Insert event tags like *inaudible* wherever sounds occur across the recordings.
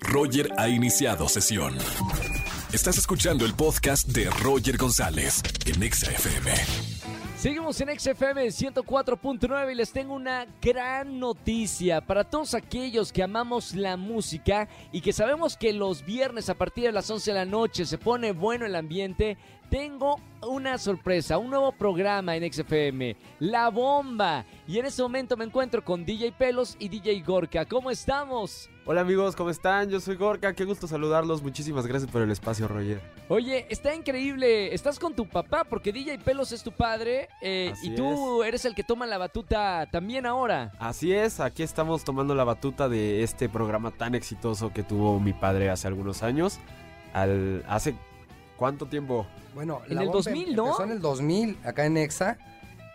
Roger ha iniciado sesión. Estás escuchando el podcast de Roger González en Exa FM. Seguimos en XFM 104.9 y les tengo una gran noticia para todos aquellos que amamos la música y que sabemos que los viernes a partir de las 11 de la noche se pone bueno el ambiente. Tengo una sorpresa, un nuevo programa en XFM, La Bomba. Y en este momento me encuentro con DJ Pelos y DJ Gorka. ¿Cómo estamos? Hola amigos, ¿cómo están? Yo soy Gorka, qué gusto saludarlos. Muchísimas gracias por el espacio, Roger. Oye, está increíble. Estás con tu papá porque DJ Pelos es tu padre eh, y tú eres el que toma la batuta también ahora. Así es, aquí estamos tomando la batuta de este programa tan exitoso que tuvo mi padre hace algunos años. Al, hace cuánto tiempo? Bueno, en el 2000, ¿no? Empezó en el 2000 acá en Exa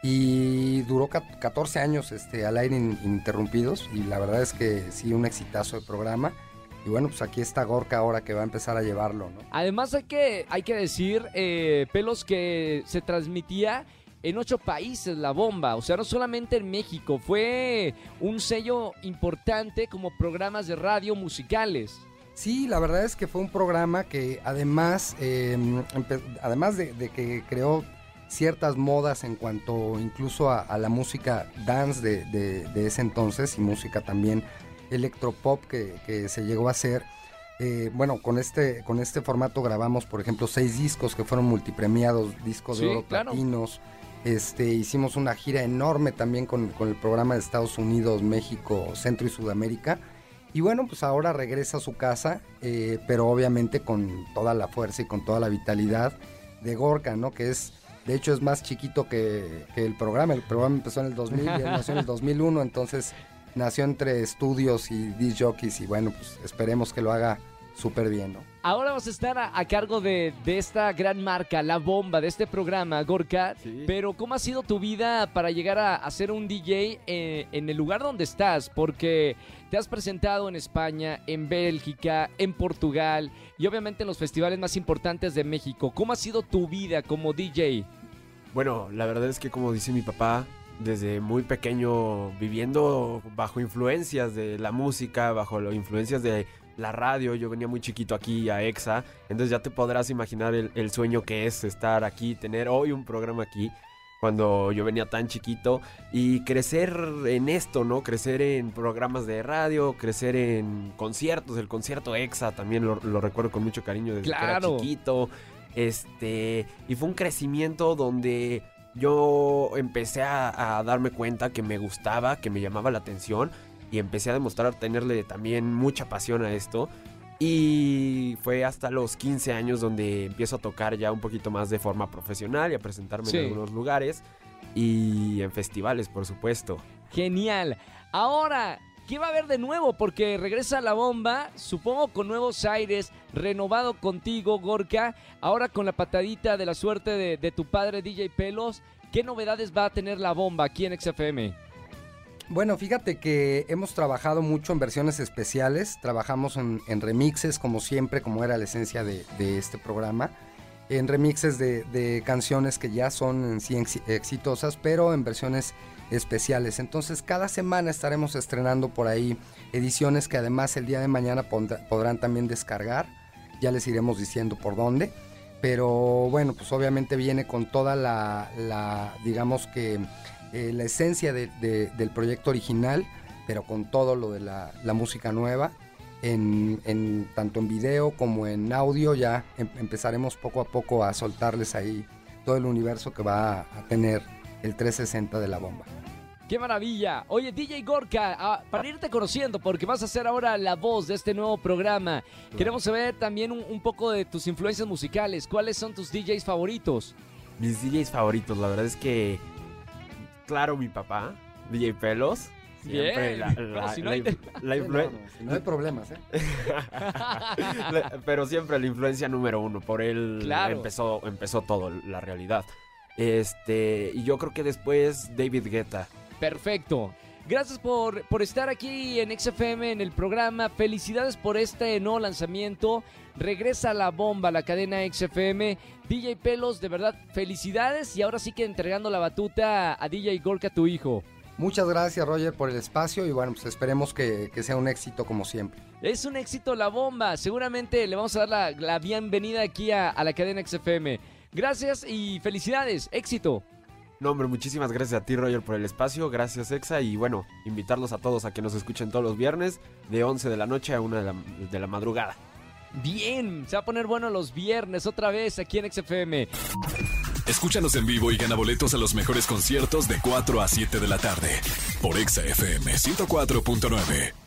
y duró 14 años este, al aire ininterrumpidos y la verdad es que sí, un exitazo de programa. Y bueno, pues aquí está Gorka ahora que va a empezar a llevarlo, ¿no? Además hay que, hay que decir, eh, Pelos, que se transmitía en ocho países la bomba, o sea, no solamente en México, fue un sello importante como programas de radio musicales. Sí, la verdad es que fue un programa que además, em, además de, que creó ciertas modas en cuanto incluso a, la música dance de, ese entonces y música también electropop que, que se llegó a hacer. Eh, bueno, con este, con este formato grabamos, por ejemplo, seis discos que fueron multipremiados, discos de oro platinos. Este, hicimos una gira enorme también con, con, el programa de Estados Unidos, México, Centro y Sudamérica. Y bueno, pues ahora regresa a su casa, eh, pero obviamente con toda la fuerza y con toda la vitalidad de Gorka, ¿no? Que es, de hecho, es más chiquito que, el programa. El programa empezó en el 2000 y él nació en el 2001, entonces nació entre estudios y disc jockeys y bueno, pues esperemos que lo haga súper bien, ¿no? Ahora vamos a estar a, cargo de, esta gran marca, la bomba de este programa, Gorka. Pero ¿cómo ha sido tu vida para llegar a, ser un DJ eh, en el lugar donde estás? Porque te has presentado en España, en Bélgica, en Portugal y obviamente en los festivales más importantes de México. ¿Cómo ha sido tu vida como DJ? Bueno, la verdad es que como dice mi papá, desde muy pequeño viviendo bajo influencias de la música, bajo las influencias de la radio, yo venía muy chiquito aquí a EXA, entonces ya te podrás imaginar el, sueño que es estar aquí, tener hoy un programa aquí cuando yo venía tan chiquito y crecer en esto, ¿no? Crecer en programas de radio, crecer en conciertos, el concierto EXA también lo, recuerdo con mucho cariño desde que era chiquito. Este, y fue un crecimiento donde yo empecé a, a darme cuenta que me gustaba, que me llamaba la atención y empecé a demostrar tenerle también mucha pasión a esto. Y fue hasta los 15 años donde empiezo a tocar ya un poquito más de forma profesional y a presentarme en algunos lugares y en festivales, por supuesto. Genial. Ahora, ¿qué va a haber de nuevo? Porque regresa la bomba, supongo con nuevos aires, renovado contigo, Gorka. Ahora con la patadita de la suerte de, de tu padre, DJ Pelos. ¿Qué novedades va a tener la bomba aquí en XFM? Bueno, fíjate que hemos trabajado mucho en versiones especiales, trabajamos en, remixes como siempre, como era la esencia de, este programa, en remixes de, canciones que ya son en sí exitosas, pero en versiones especiales. Entonces cada semana estaremos estrenando por ahí ediciones que además el día de mañana podrán también descargar, ya les iremos diciendo por dónde, pero bueno, pues obviamente viene con toda la digamos que eh, la esencia del proyecto original, pero con todo lo de la, música nueva. En, tanto en video como en audio ya em, empezaremos poco a poco a soltarles ahí todo el universo que va a, tener el 360 de la bomba. ¡Qué maravilla! Oye, DJ Gorka, ah, para irte conociendo, porque vas a ser ahora la voz de este nuevo programa, queremos saber también un, un, poco de tus influencias musicales. ¿Cuáles son tus DJs favoritos? Mis DJs favoritos, la verdad es que claro mi papá, DJ Pelos. Siempre la, no hay problemas, ¿eh? *laughs* pero siempre la influencia número uno. Por él empezó, empezó todo, la realidad. Este, y yo creo que después David Guetta. Perfecto. Gracias por, por, estar aquí en XFM en el programa. Felicidades por este nuevo lanzamiento. Regresa la bomba, la cadena XFM. DJ Pelos, de verdad, felicidades. Y ahora sí que entregando la batuta a DJ Gorka, tu hijo. Muchas gracias, Roger, por el espacio y bueno, pues esperemos que, que sea un éxito como siempre. Es un éxito la bomba. Seguramente le vamos a dar la, la bienvenida aquí a, a la cadena XFM. Gracias y felicidades. Éxito. No, hombre, muchísimas gracias a ti, Roger, por el espacio. Gracias, Exa. Y bueno, invitarlos a todos a que nos escuchen todos los viernes de 11 de la noche a 1 de la, de la madrugada. Bien, se va a poner bueno los viernes otra vez aquí en XFM. Escúchanos en vivo y gana boletos a los mejores conciertos de 4 a 7 de la tarde por Exa FM 104.9.